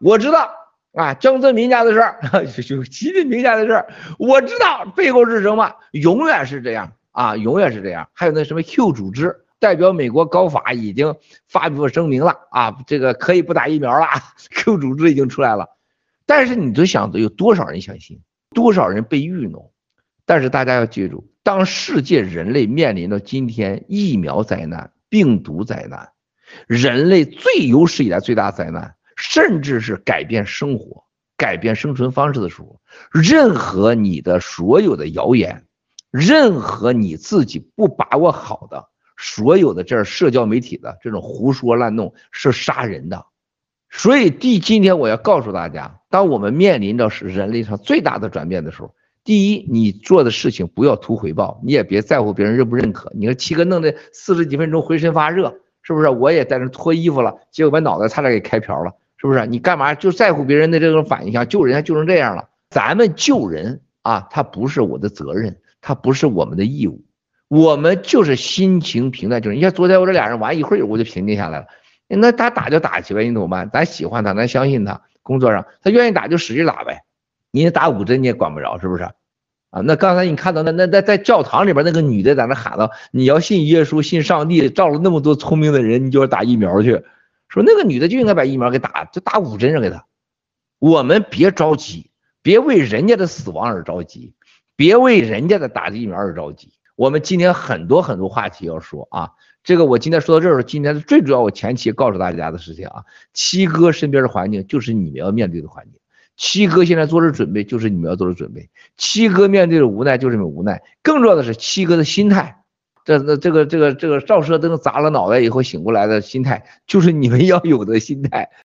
我知道啊，江泽民家的事儿，就习近平家的事儿，我知道背后是什么，永远是这样啊，永远是这样。还有那什么 Q 组织代表美国高法已经发布声明了啊，这个可以不打疫苗了，Q 组织已经出来了。但是你就想着有多少人相信，多少人被愚弄？但是大家要记住，当世界人类面临到今天疫苗灾难、病毒灾难，人类最有史以来最大灾难。甚至是改变生活、改变生存方式的时候，任何你的所有的谣言，任何你自己不把握好的所有的这社交媒体的这种胡说乱弄是杀人的。所以第今天我要告诉大家，当我们面临着是人类上最大的转变的时候，第一，你做的事情不要图回报，你也别在乎别人认不认可。你说七哥弄的四十几分钟浑身发热，是不是？我也在那脱衣服了，结果把脑袋差点给开瓢了。是不是？你干嘛就在乎别人的这种反应？救人家救成这样了，咱们救人啊，他不是我的责任，他不是我们的义务，我们就是心情平淡。就是你像昨天我这俩人玩一会儿，我就平静下来了。那他打就打去呗，你怎么办？咱喜欢他，咱相信他，工作上他愿意打就使劲打呗。你打五针你也管不着，是不是？啊，那刚才你看到那那在在教堂里边那个女的在那喊道：“你要信耶稣，信上帝，造了那么多聪明的人，你就要打疫苗去。”说那个女的就应该把疫苗给打，就打五针给她。我们别着急，别为人家的死亡而着急，别为人家的打疫苗而着急。我们今天很多很多话题要说啊，这个我今天说到这儿，今天最主要我前期告诉大家的事情啊，七哥身边的环境就是你们要面对的环境，七哥现在做的准备就是你们要做的准备，七哥面对的无奈就是你们无奈，更重要的是七哥的心态。这那这个这个这个照射灯砸了脑袋以后醒过来的心态，就是你们要有的心态。